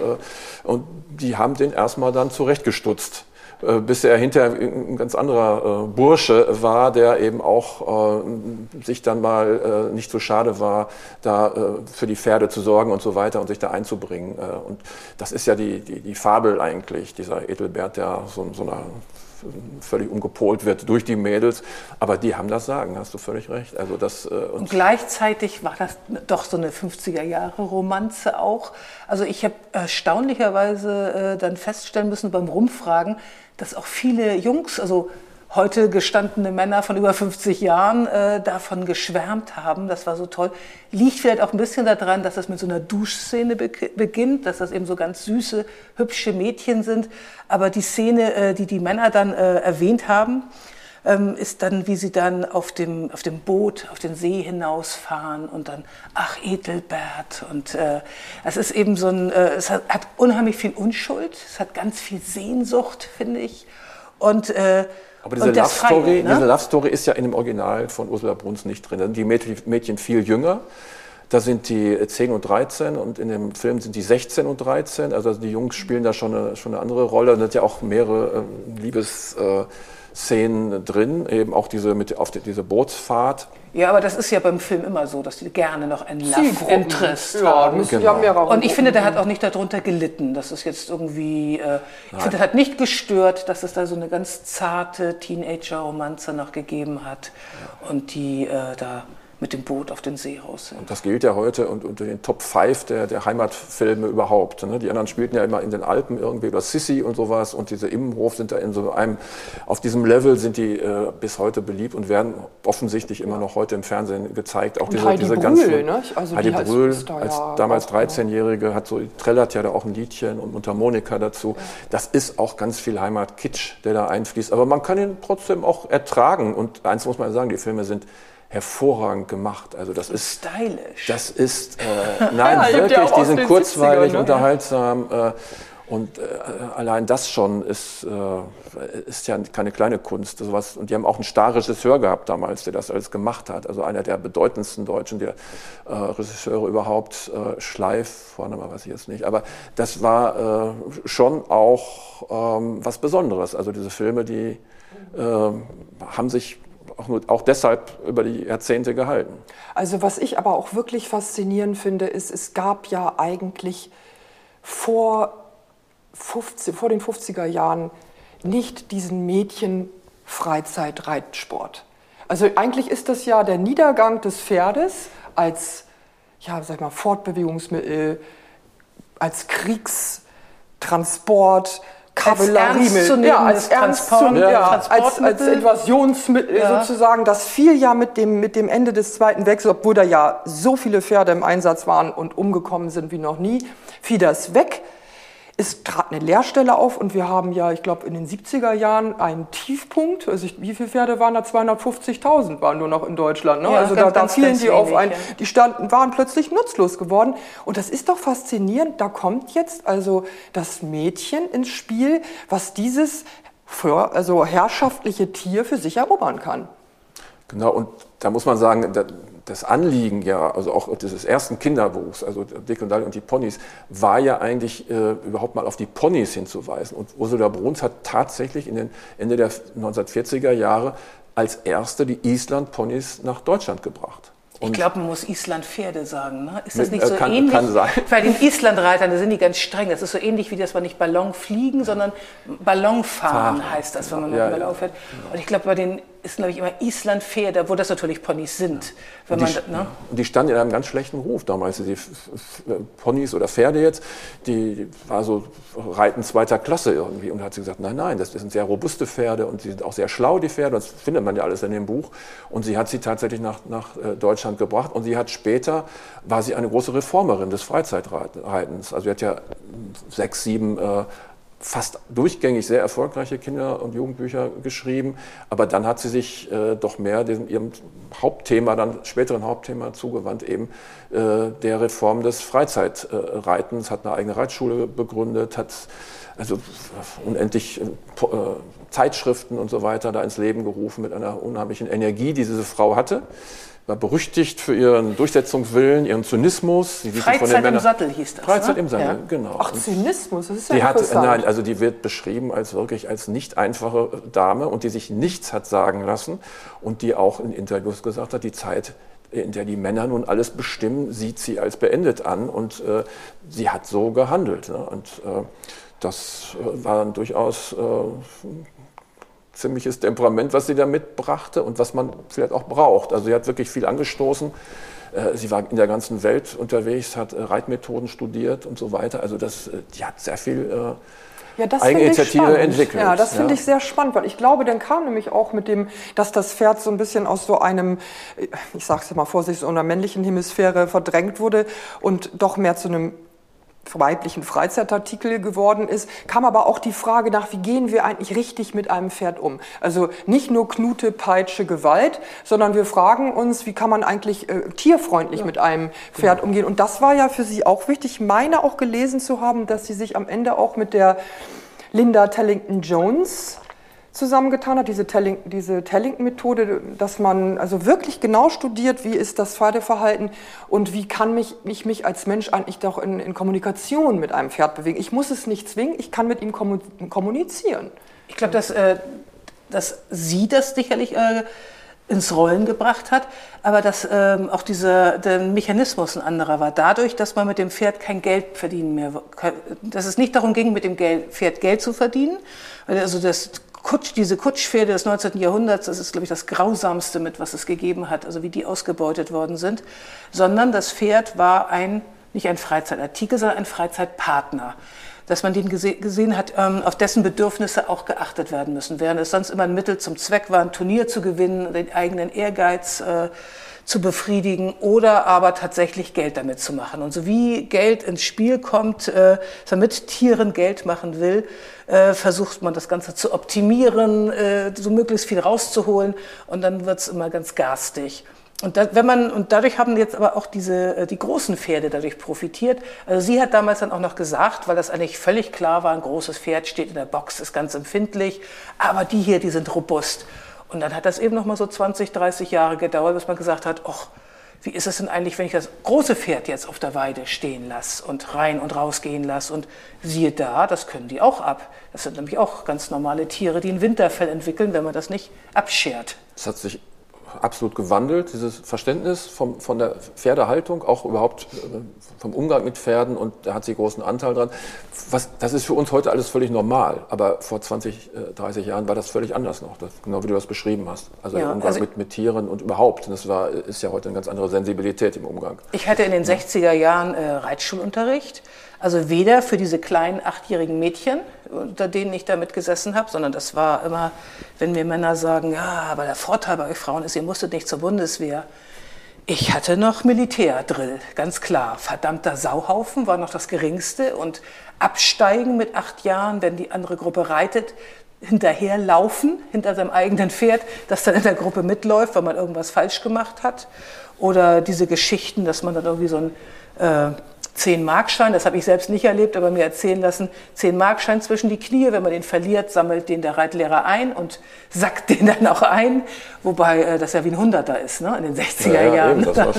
und die haben den erstmal dann zurechtgestutzt. Äh, bis er hinterher ein ganz anderer äh, Bursche war, der eben auch äh, sich dann mal nicht so schade war, da für die Pferde zu sorgen und so weiter und sich da einzubringen. Und das ist ja die, die, die Fabel eigentlich, dieser Edelbert, der so, so einer völlig umgepolt wird durch die Mädels. Aber die haben das Sagen, hast du völlig recht. Also das, äh, und, gleichzeitig war das doch so eine 50er Jahre Romanze auch. Also ich habe erstaunlicherweise äh, dann feststellen müssen beim Rumfragen, dass auch viele Jungs, also heute gestandene Männer von über 50 Jahren äh, davon geschwärmt haben. Das war so toll. Liegt vielleicht auch ein bisschen daran, dass das mit so einer Duschszene be beginnt, dass das eben so ganz süße, hübsche Mädchen sind. Aber die Szene, äh, die die Männer dann äh, erwähnt haben, ähm, ist dann, wie sie dann auf dem, auf dem Boot auf den See hinausfahren und dann, ach Edelbert. Und äh, es ist eben so ein, äh, es hat, hat, unheimlich viel Unschuld, es hat ganz viel Sehnsucht, finde ich. Und, äh, aber diese Love, Story, ne? diese Love Story ist ja in dem Original von Ursula Bruns nicht drin. Da sind die Mädchen viel jünger. Da sind die 10 und 13 und in dem Film sind die 16 und 13. Also die Jungs spielen da schon eine, schon eine andere Rolle. Da sind ja auch mehrere äh, Liebes... Äh, drin, eben auch diese, mit, auf die, diese Bootsfahrt. Ja, aber das ist ja beim Film immer so, dass die gerne noch ein Love Interest ja, haben. Genau. Ja mehrere und ich finde, der hat auch nicht darunter gelitten. Das ist jetzt irgendwie, äh, ich finde, der hat nicht gestört, dass es da so eine ganz zarte Teenager-Romanze noch gegeben hat. Ja. Und die äh, da mit dem Boot auf den See raus sind. Und das gilt ja heute und unter den Top 5 der, der Heimatfilme überhaupt. Ne? Die anderen spielten ja immer in den Alpen irgendwie oder Sissi und sowas und diese Immenhof sind da in so einem, auf diesem Level sind die äh, bis heute beliebt und werden offensichtlich immer noch heute im Fernsehen gezeigt. Auch und diese, Heidi diese Brühl, ganzen, ne? also Heidi Brühl, da als ja damals 13-Jährige, hat so, trällert ja da auch ein Liedchen und Mundharmonika dazu. Das ist auch ganz viel Heimatkitsch, der da einfließt. Aber man kann ihn trotzdem auch ertragen und eins muss man sagen, die Filme sind hervorragend gemacht. Also das ist stylisch. Das ist äh, nein ja, wirklich, die sind kurzweilig, ne? unterhaltsam äh, und äh, allein das schon ist, äh, ist ja keine kleine Kunst. Sowas. Und die haben auch einen Star-Regisseur gehabt damals, der das alles gemacht hat. Also einer der bedeutendsten deutschen der, äh, Regisseure überhaupt. Äh, Schleif, vorne weiß ich jetzt nicht. Aber das war äh, schon auch ähm, was Besonderes. Also diese Filme, die äh, haben sich auch, nur, auch deshalb über die Jahrzehnte gehalten. Also was ich aber auch wirklich faszinierend finde, ist, es gab ja eigentlich vor, 50, vor den 50er Jahren nicht diesen Mädchen-Freizeitreitsport. Also eigentlich ist das ja der Niedergang des Pferdes als ja, sag mal, Fortbewegungsmittel, als Kriegstransport, Kavallerie, ja, als Transport, ja, ja, als, als Invasionsmittel ja. sozusagen. Das fiel ja mit dem, mit dem Ende des Zweiten Weltkriegs, obwohl da ja so viele Pferde im Einsatz waren und umgekommen sind wie noch nie, fiel das weg. Es trat eine Leerstelle auf und wir haben ja, ich glaube, in den 70er Jahren einen Tiefpunkt. Also ich, wie viele Pferde waren da? 250.000 waren nur noch in Deutschland. Ne? Ja, also ganz, da, da fielen die auf ein, die standen, waren plötzlich nutzlos geworden. Und das ist doch faszinierend. Da kommt jetzt also das Mädchen ins Spiel, was dieses für, also herrschaftliche Tier für sich erobern kann. Genau, und da muss man sagen, das Anliegen ja, also auch dieses ersten Kinderbuchs, also Dick und Dolly und die Ponys, war ja eigentlich äh, überhaupt mal auf die Ponys hinzuweisen. Und Ursula Bruns hat tatsächlich in den Ende der 1940er Jahre als erste die Island-Ponys nach Deutschland gebracht. Und ich glaube, man muss Island-Pferde sagen. Ne? Ist das nicht äh, so kann, ähnlich? Kann sein. Bei den Island-Reitern, da sind die ganz streng. Das ist so ähnlich wie das man nicht Ballon fliegen, sondern Ballon fahren Fahren. heißt das, wenn man ja, mit dem Ballon fährt. Und ich glaube, bei den ist, glaube ich, immer Island-Pferde, wo das natürlich Ponys sind. Wenn die, man, ne? die standen in einem ganz schlechten Ruf damals. Die Ponys oder Pferde jetzt, die war so Reiten zweiter Klasse irgendwie. Und hat sie gesagt, nein, nein, das sind sehr robuste Pferde und sie sind auch sehr schlau, die Pferde. Das findet man ja alles in dem Buch. Und sie hat sie tatsächlich nach, nach äh, Deutschland gebracht. Und sie hat später, war sie eine große Reformerin des Freizeitreitens. Also sie hat ja sechs, sieben äh, fast durchgängig sehr erfolgreiche Kinder- und Jugendbücher geschrieben. Aber dann hat sie sich äh, doch mehr dem, ihrem Hauptthema, dann späteren Hauptthema zugewandt, eben äh, der Reform des Freizeitreitens, hat eine eigene Reitschule begründet, hat also unendlich äh, Zeitschriften und so weiter da ins Leben gerufen mit einer unheimlichen Energie, die diese Frau hatte war berüchtigt für ihren Durchsetzungswillen, ihren Zynismus. Sie Freizeit im Sattel hieß das. Freizeit ne? im Sattel, ja. genau. Ach, Zynismus, das ist ja die hat, Nein, also die wird beschrieben als wirklich als nicht einfache Dame und die sich nichts hat sagen lassen und die auch in Interviews gesagt hat, die Zeit in der die Männer nun alles bestimmen, sieht sie als beendet an und äh, sie hat so gehandelt. Ne? Und äh, das äh, war dann durchaus äh, ziemliches Temperament, was sie da mitbrachte und was man vielleicht auch braucht. Also sie hat wirklich viel angestoßen. Äh, sie war in der ganzen Welt unterwegs, hat äh, Reitmethoden studiert und so weiter. Also das, äh, die hat sehr viel ja, das Eigeninitiative entwickelt. Ja, das finde ja. ich sehr spannend, weil ich glaube, dann kam nämlich auch mit dem, dass das Pferd so ein bisschen aus so einem, ich sage es mal vorsichtig, so einer männlichen Hemisphäre verdrängt wurde und doch mehr zu einem weiblichen Freizeitartikel geworden ist, kam aber auch die Frage nach, wie gehen wir eigentlich richtig mit einem Pferd um? Also nicht nur Knute, Peitsche, Gewalt, sondern wir fragen uns, wie kann man eigentlich äh, tierfreundlich ja. mit einem Pferd genau. umgehen? Und das war ja für Sie auch wichtig. Ich meine auch gelesen zu haben, dass Sie sich am Ende auch mit der Linda Tellington Jones zusammengetan hat, diese, Telling, diese Tellington-Methode, dass man also wirklich genau studiert, wie ist das Pferdeverhalten und wie kann mich, ich mich als Mensch eigentlich doch in, in Kommunikation mit einem Pferd bewegen. Ich muss es nicht zwingen, ich kann mit ihm kommunizieren. Ich glaube, dass, äh, dass sie das sicherlich äh, ins Rollen gebracht hat, aber dass ähm, auch dieser Mechanismus ein anderer war. Dadurch, dass man mit dem Pferd kein Geld verdienen mehr, dass es nicht darum ging, mit dem Geld, Pferd Geld zu verdienen, also das Kutsch, diese Kutschpferde des 19. Jahrhunderts, das ist, glaube ich, das Grausamste mit, was es gegeben hat, also wie die ausgebeutet worden sind, sondern das Pferd war ein, nicht ein Freizeitartikel, sondern ein Freizeitpartner dass man den gesehen hat, ähm, auf dessen Bedürfnisse auch geachtet werden müssen. Während es sonst immer ein Mittel zum Zweck war, ein Turnier zu gewinnen, den eigenen Ehrgeiz äh, zu befriedigen oder aber tatsächlich Geld damit zu machen. Und so wie Geld ins Spiel kommt, äh, damit Tieren Geld machen will, äh, versucht man das Ganze zu optimieren, äh, so möglichst viel rauszuholen und dann wird's immer ganz garstig. Und, da, wenn man, und dadurch haben jetzt aber auch diese, äh, die großen Pferde dadurch profitiert. Also sie hat damals dann auch noch gesagt, weil das eigentlich völlig klar war, ein großes Pferd steht in der Box, ist ganz empfindlich, aber die hier, die sind robust. Und dann hat das eben noch mal so 20, 30 Jahre gedauert, bis man gesagt hat, ach, wie ist es denn eigentlich, wenn ich das große Pferd jetzt auf der Weide stehen lasse und rein und rausgehen lasse? Und siehe da, das können die auch ab. Das sind nämlich auch ganz normale Tiere, die ein Winterfell entwickeln, wenn man das nicht abschert. Das hat sich absolut gewandelt, dieses Verständnis vom, von der Pferdehaltung, auch überhaupt äh, vom Umgang mit Pferden und da hat sie großen Anteil dran. Was, das ist für uns heute alles völlig normal, aber vor 20, 30 äh, Jahren war das völlig anders noch, das, genau wie du das beschrieben hast. Also ja, der Umgang also mit, mit Tieren und überhaupt, das war, ist ja heute eine ganz andere Sensibilität im Umgang. Ich hatte in den 60er Jahren äh, Reitschulunterricht also weder für diese kleinen achtjährigen Mädchen, unter denen ich da mitgesessen habe, sondern das war immer, wenn mir Männer sagen, ja, aber der Vorteil bei euch Frauen ist, ihr musstet nicht zur Bundeswehr. Ich hatte noch Militärdrill, ganz klar. Verdammter Sauhaufen war noch das Geringste und absteigen mit acht Jahren, wenn die andere Gruppe reitet, hinterherlaufen hinter seinem eigenen Pferd, das dann in der Gruppe mitläuft, weil man irgendwas falsch gemacht hat. Oder diese Geschichten, dass man dann irgendwie so ein äh, 10-Markschein, das habe ich selbst nicht erlebt, aber mir erzählen lassen, 10-Markschein zwischen die Knie, wenn man den verliert, sammelt den der Reitlehrer ein und sackt den dann auch ein, wobei äh, das ja wie ein Hunderter ist, ne, in den 60er ja, ja, Jahren. Eben, das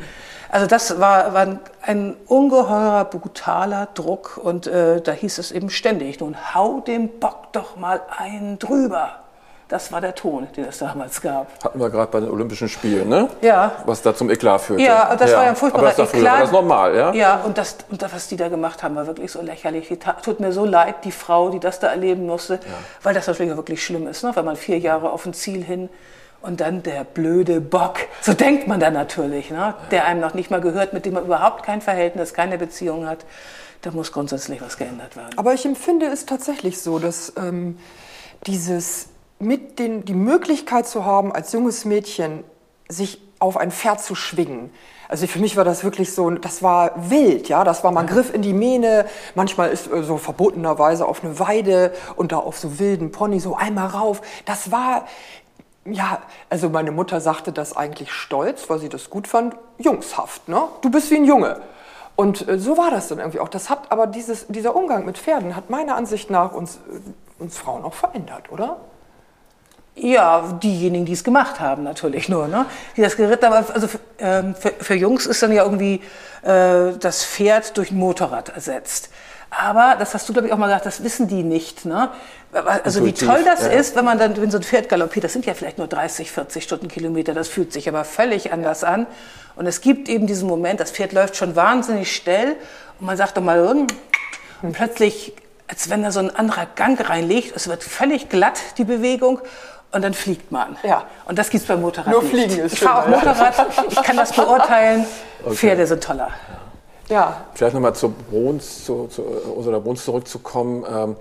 also das war, war ein ungeheurer, brutaler Druck und äh, da hieß es eben ständig, nun hau dem Bock doch mal einen drüber. Das war der Ton, den es damals gab. Hatten wir gerade bei den Olympischen Spielen, ne? Ja. Was da zum Eklat führte. Ja, das ja. war ja ein furchtbarer Aber das Eklat. war das normal, ja? Ja, und das, und das, was die da gemacht haben, war wirklich so lächerlich. Die tut mir so leid, die Frau, die das da erleben musste, ja. weil das natürlich wirklich schlimm ist, ne? Wenn man vier Jahre auf ein Ziel hin und dann der blöde Bock, so denkt man da natürlich, ne? der einem noch nicht mal gehört, mit dem man überhaupt kein Verhältnis, keine Beziehung hat. Da muss grundsätzlich was geändert werden. Aber ich empfinde es tatsächlich so, dass ähm, dieses mit den, die Möglichkeit zu haben, als junges Mädchen sich auf ein Pferd zu schwingen. Also für mich war das wirklich so, das war wild, ja, das war, man griff in die Mähne, manchmal ist äh, so verbotenerweise auf eine Weide und da auf so wilden Pony so einmal rauf. Das war, ja, also meine Mutter sagte das eigentlich stolz, weil sie das gut fand, jungshaft, ne? Du bist wie ein Junge. Und äh, so war das dann irgendwie auch. Das hat aber dieses, dieser Umgang mit Pferden hat meiner Ansicht nach uns, äh, uns Frauen auch verändert, oder? Ja, diejenigen, die es gemacht haben, natürlich nur, ne? Die das geritten haben. Also für, ähm, für, für, Jungs ist dann ja irgendwie äh, das Pferd durch ein Motorrad ersetzt. Aber, das hast du, glaube ich, auch mal gesagt, das wissen die nicht. Ne? Also wie toll das ja. ist, wenn man dann, wenn so ein Pferd galoppiert, das sind ja vielleicht nur 30, 40 Stundenkilometer, das fühlt sich aber völlig anders an. Und es gibt eben diesen Moment, das Pferd läuft schon wahnsinnig schnell und man sagt doch mal, und plötzlich, als wenn da so ein anderer Gang reinlegt, es wird völlig glatt, die Bewegung und dann fliegt man. Ja. Und das gibt es beim Motorrad Nur nicht. fliegen ist Ich fahre auch Motorrad, ich kann das beurteilen. Okay. Pferde sind toller. Ja. Vielleicht nochmal zu Bruns, zu, zu Ursula Bruns zurückzukommen. Ähm,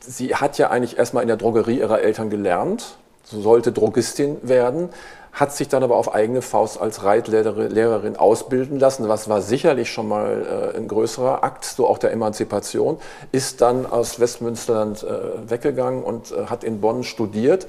sie hat ja eigentlich erstmal in der Drogerie ihrer Eltern gelernt, so sollte Drogistin werden, hat sich dann aber auf eigene Faust als Reitlehrerin ausbilden lassen. Was war sicherlich schon mal äh, ein größerer Akt, so auch der Emanzipation, ist dann aus Westmünsterland äh, weggegangen und äh, hat in Bonn studiert.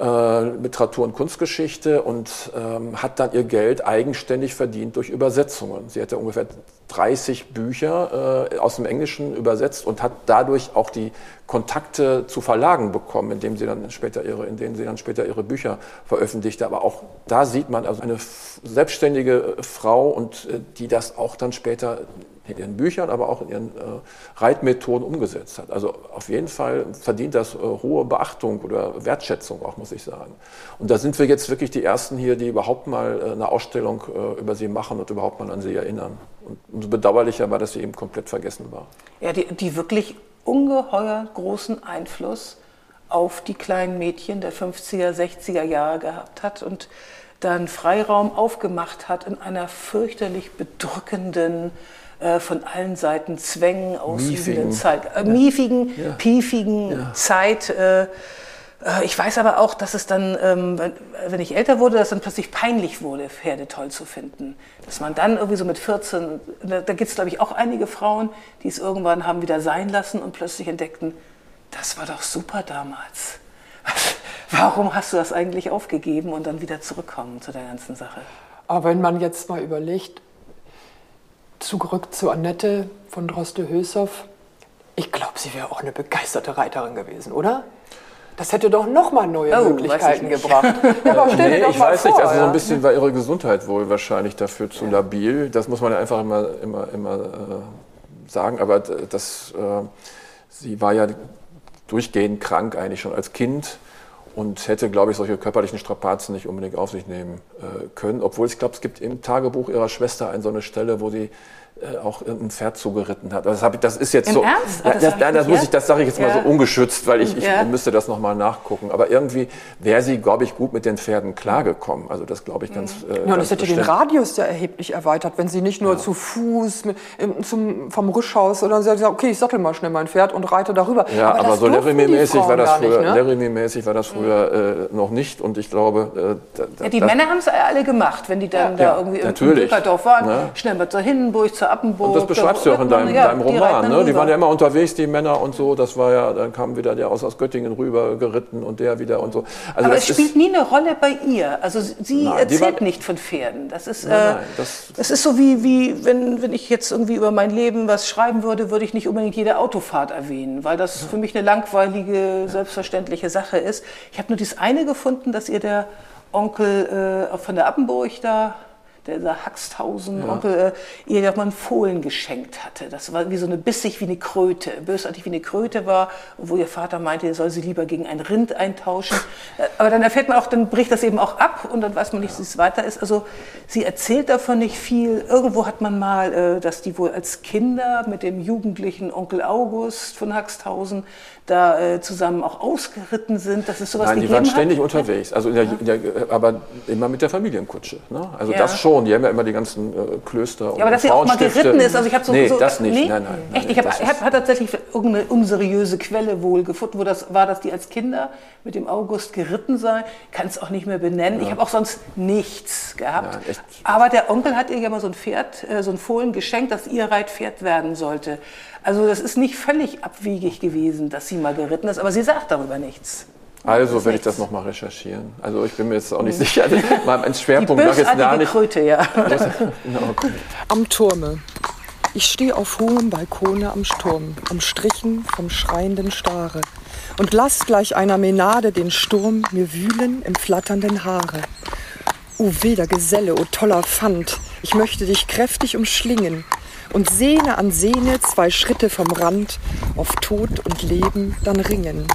Äh, Literatur- und Kunstgeschichte und ähm, hat dann ihr Geld eigenständig verdient durch Übersetzungen. Sie hatte ungefähr 30 Bücher äh, aus dem Englischen übersetzt und hat dadurch auch die Kontakte zu Verlagen bekommen, indem sie dann später ihre, in denen sie dann später ihre Bücher veröffentlichte. Aber auch da sieht man also eine selbstständige Frau und äh, die das auch dann später in ihren Büchern, aber auch in ihren äh, Reitmethoden umgesetzt hat. Also auf jeden Fall verdient das äh, hohe Beachtung oder Wertschätzung auch, muss ich sagen. Und da sind wir jetzt wirklich die Ersten hier, die überhaupt mal äh, eine Ausstellung äh, über sie machen und überhaupt mal an sie erinnern. Und umso bedauerlicher war, dass sie eben komplett vergessen war. Ja, die, die wirklich ungeheuer großen Einfluss auf die kleinen Mädchen der 50er, 60er Jahre gehabt hat und dann Freiraum aufgemacht hat in einer fürchterlich bedrückenden, äh, von allen Seiten Zwängen ausübenden Zeit, äh, miefigen, ja. piefigen ja. Zeit. Äh, ich weiß aber auch, dass es dann, ähm, wenn ich älter wurde, dass dann plötzlich peinlich wurde, Pferde toll zu finden. Dass man dann irgendwie so mit 14, da, da gibt es glaube ich auch einige Frauen, die es irgendwann haben wieder sein lassen und plötzlich entdeckten, das war doch super damals. Warum hast du das eigentlich aufgegeben und dann wieder zurückkommen zu der ganzen Sache? Aber wenn man jetzt mal überlegt, zurück zu Annette von Droste-Hülshoff, ich glaube, sie wäre auch eine begeisterte Reiterin gewesen, oder? Das hätte doch noch mal neue oh, Möglichkeiten gebracht. Ja, aber stell nee, dir doch ich mal weiß vor, nicht, also ja? so ein bisschen war ihre Gesundheit wohl wahrscheinlich dafür zu labil. Das muss man ja einfach immer, immer, immer äh, sagen. Aber das, äh, sie war ja durchgehend krank eigentlich schon als Kind und hätte, glaube ich, solche körperlichen Strapazen nicht unbedingt auf sich nehmen äh, können. Obwohl ich glaube, es gibt im Tagebuch ihrer Schwester eine so eine Stelle, wo sie auch ein Pferd zugeritten hat. Das, ich, das ist jetzt Im so. Ernst? Ja, das, das, das muss ich, das sage ich jetzt ja. mal so ungeschützt, weil ich, ich ja. müsste das nochmal nachgucken. Aber irgendwie wäre sie, glaube ich, gut mit den Pferden klargekommen. Also das glaube ich ganz. Mhm. Äh, ja, und das hätte den Radius ja erheblich erweitert, wenn sie nicht nur zu Fuß mit, zum, vom Rüschhaus oder sie hat gesagt, okay, ich sattel mal schnell mein Pferd und reite darüber. Ja, aber, aber so Laramie-mäßig war das früher, ne? War das früher äh, noch nicht. Und ich glaube, äh, da, die Männer haben es alle gemacht, wenn die dann da irgendwie im Bürgerdorf waren, ne? schnell mal zur Hindenburg, zur Appenburg schreibst du ja auch in deinem, ja, deinem Roman. Die, ne? die waren ja immer unterwegs, die Männer und so. Das war ja, dann kam wieder der aus, aus Göttingen rüber geritten und der wieder und so. Also Aber es spielt nie eine Rolle bei ihr. Also sie nein, erzählt war, nicht von Pferden. Das ist, nein, nein, äh, das, das ist so wie, wie wenn, wenn ich jetzt irgendwie über mein Leben was schreiben würde, würde ich nicht unbedingt jede Autofahrt erwähnen, weil das ja. für mich eine langweilige, selbstverständliche Sache ist. Ich habe nur dieses eine gefunden, dass ihr der Onkel äh, von der Appenburg da der Haxthausen ja. Onkel äh, ihr ja mal einen Fohlen geschenkt hatte. Das war wie so eine bissig wie eine Kröte, bösartig wie eine Kröte war, wo ihr Vater meinte, er soll sie lieber gegen ein Rind eintauschen. Äh, aber dann erfährt man auch, dann bricht das eben auch ab und dann weiß man nicht, wie es weiter ist. Also sie erzählt davon nicht viel. Irgendwo hat man mal, äh, dass die wohl als Kinder mit dem jugendlichen Onkel August von Haxthausen da äh, zusammen auch ausgeritten sind, dass es sowas Nein, die waren ständig hat? unterwegs, also in der, in der, aber immer mit der Familienkutsche. Ne? Also ja. das schon, die haben ja immer die ganzen äh, Klöster und Ja, aber dass sie auch mal geritten ist, also ich habe so... Nee, so, das nicht, nee? nein, nein, nein. Echt, ich habe hab, hab tatsächlich irgendeine unseriöse Quelle wohl gefunden, wo das war, dass die als Kinder mit dem August geritten sei. Kann es auch nicht mehr benennen. Ja. Ich habe auch sonst nichts gehabt. Ja, aber der Onkel hat ihr ja mal so ein Pferd, äh, so ein Fohlen geschenkt, das ihr Reitpferd werden sollte. Also das ist nicht völlig abwegig gewesen, dass sie mal geritten ist, aber sie sagt darüber nichts. Also werde ich das nochmal recherchieren. Also ich bin mir jetzt auch nicht mhm. sicher. Mein Schwerpunkt lag jetzt da nicht. Kröte, ja. Am Turme. Ich stehe auf hohem Balkone am Sturm, umstrichen vom schreienden Stare und lass gleich einer Menade den Sturm mir wühlen im flatternden Haare. O wilder Geselle, o toller Pfand, ich möchte dich kräftig umschlingen, und Sehne an Sehne zwei Schritte vom Rand auf Tod und Leben dann ringen.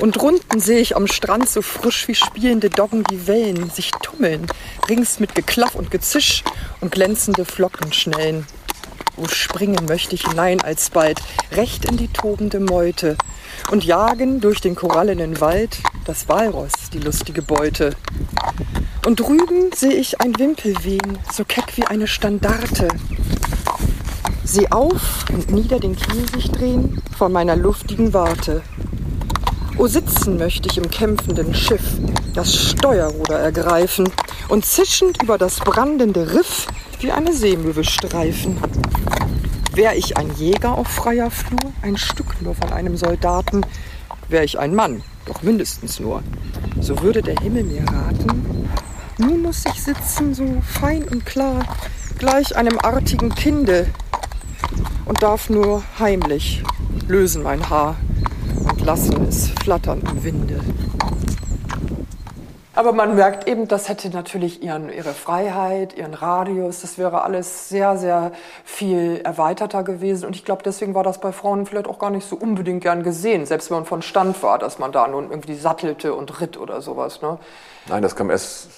Und drunten sehe ich am Strand so frisch wie spielende Doggen die Wellen sich tummeln, rings mit Geklaff und Gezisch und glänzende Flocken schnellen. Wo springen möchte ich hinein alsbald, recht in die tobende Meute und jagen durch den korallenen Wald das Walross, die lustige Beute. Und drüben sehe ich ein Wimpel wehen, so keck wie eine Standarte, sie auf und nieder den Kiel sich drehen vor meiner luftigen Warte. O sitzen möchte ich im kämpfenden Schiff, das Steuerruder ergreifen und zischend über das brandende Riff wie eine Seemöwe streifen. Wär ich ein Jäger auf freier Flur, ein Stück nur von einem Soldaten, wär ich ein Mann, doch mindestens nur, so würde der Himmel mir raten, nun muss ich sitzen so fein und klar, gleich einem artigen Kinde, und darf nur heimlich lösen mein Haar und lassen es flattern im Winde. Aber man merkt eben, das hätte natürlich ihren, ihre Freiheit, ihren Radius, das wäre alles sehr, sehr viel erweiterter gewesen. Und ich glaube, deswegen war das bei Frauen vielleicht auch gar nicht so unbedingt gern gesehen, selbst wenn man von Stand war, dass man da nun irgendwie sattelte und ritt oder sowas. Ne? Nein, das kam erst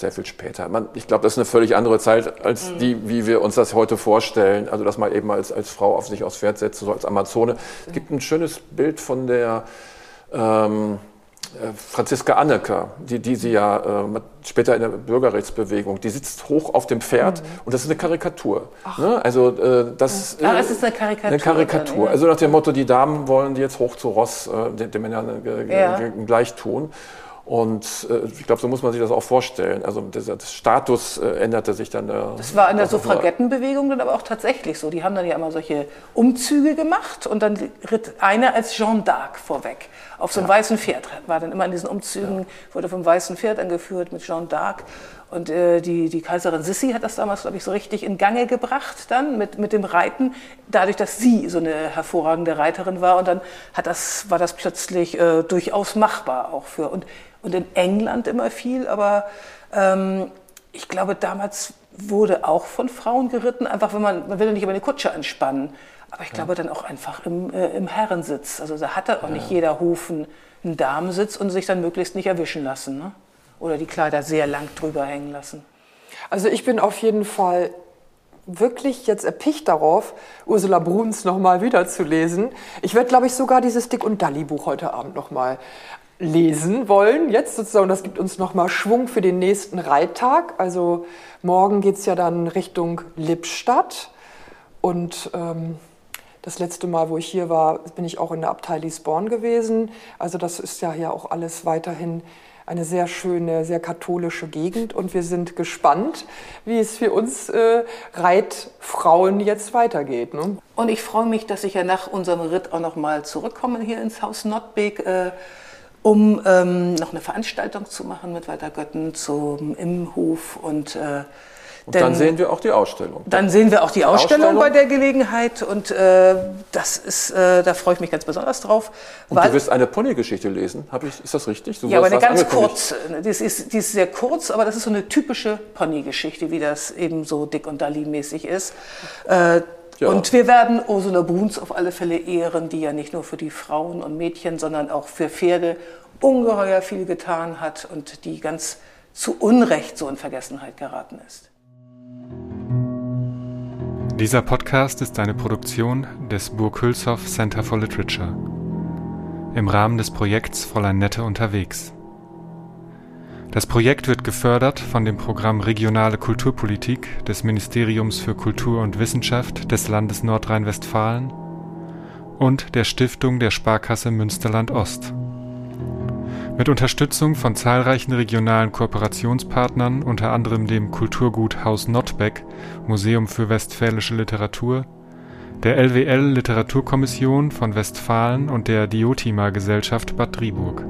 sehr viel später. Man, ich glaube, das ist eine völlig andere Zeit als mhm. die, wie wir uns das heute vorstellen. Also, dass man eben als, als Frau auf sich aufs Pferd setzt, so als Amazone. Es gibt ein schönes Bild von der ähm, äh, Franziska Anneker, die, die sie ja äh, später in der Bürgerrechtsbewegung, die sitzt hoch auf dem Pferd mhm. und das ist eine Karikatur. Ne? Also äh, das, ja, das ist eine Karikatur. Eine Karikatur. Also nach dem Motto, die Damen wollen die jetzt hoch zu Ross äh, den, den Männern äh, ja. gleich tun. Und äh, ich glaube, so muss man sich das auch vorstellen. Also der, Status äh, änderte sich dann. Äh, das war in der Suffragettenbewegung dann aber auch tatsächlich so. Die haben dann ja immer solche Umzüge gemacht und dann ritt einer als Jeanne d'Arc vorweg auf so einem ja. weißen Pferd. War dann immer in diesen Umzügen, ja. wurde vom weißen Pferd angeführt mit Jeanne d'Arc. Und äh, die, die Kaiserin Sissi hat das damals, glaube ich, so richtig in Gange gebracht dann mit, mit dem Reiten, dadurch, dass sie so eine hervorragende Reiterin war. Und dann hat das, war das plötzlich äh, durchaus machbar auch für. Und und in England immer viel, aber ähm, ich glaube, damals wurde auch von Frauen geritten, einfach wenn man, man will ja nicht über eine Kutsche anspannen, aber ich glaube dann auch einfach im, äh, im Herrensitz. Also da hatte auch ja. nicht jeder Hufen einen Damensitz und sich dann möglichst nicht erwischen lassen. Ne? Oder die Kleider sehr lang drüber hängen lassen. Also ich bin auf jeden Fall wirklich jetzt erpicht darauf, Ursula Bruns nochmal wiederzulesen. Ich werde, glaube ich, sogar dieses Dick und Dalli Buch heute Abend nochmal lesen wollen. Jetzt sozusagen, das gibt uns nochmal Schwung für den nächsten Reittag. Also morgen geht es ja dann Richtung Lippstadt. Und ähm, das letzte Mal, wo ich hier war, bin ich auch in der Abtei Liesborn gewesen. Also das ist ja hier auch alles weiterhin eine sehr schöne, sehr katholische Gegend und wir sind gespannt, wie es für uns äh, Reitfrauen jetzt weitergeht. Ne? Und ich freue mich, dass ich ja nach unserem Ritt auch noch mal zurückkomme hier ins Haus Nottbeek. Äh, um ähm, noch eine Veranstaltung zu machen mit Walter Götten zum Imhof und äh, und dann sehen wir auch die Ausstellung. Dann sehen wir auch die, die Ausstellung, Ausstellung, bei der Gelegenheit und äh, das ist, äh, da freue ich mich ganz besonders drauf. Und du wirst eine Ponygeschichte lesen, Hab ich, ist das richtig? Du ja, aber eine ganz kurz. Die ist, die ist sehr kurz, aber das ist so eine typische Ponygeschichte, wie das eben so Dick und Dali mäßig ist. Äh, ja. Und wir werden Ursula Bruns auf alle Fälle ehren, die ja nicht nur für die Frauen und Mädchen, sondern auch für Pferde ungeheuer viel getan hat und die ganz zu Unrecht so in Vergessenheit geraten ist. Dieser Podcast ist eine Produktion des Burg Hülshoff Center for Literature im Rahmen des Projekts Fräulein Nette unterwegs. Das Projekt wird gefördert von dem Programm Regionale Kulturpolitik des Ministeriums für Kultur und Wissenschaft des Landes Nordrhein-Westfalen und der Stiftung der Sparkasse Münsterland Ost. Mit Unterstützung von zahlreichen regionalen Kooperationspartnern, unter anderem dem Kulturgut Haus Nottbeck, Museum für Westfälische Literatur, der LWL Literaturkommission von Westfalen und der Diotima Gesellschaft Bad Driburg.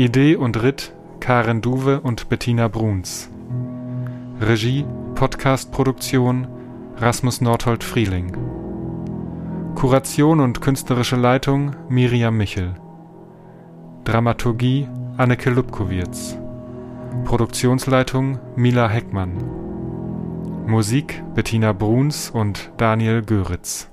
Idee und Ritt Karen Duwe und Bettina Bruns. Regie, Podcast-Produktion Rasmus Nordhold Frieling. Kuration und künstlerische Leitung Miriam Michel. Dramaturgie Anneke Lubkowitz. Produktionsleitung Mila Heckmann. Musik Bettina Bruns und Daniel Göritz.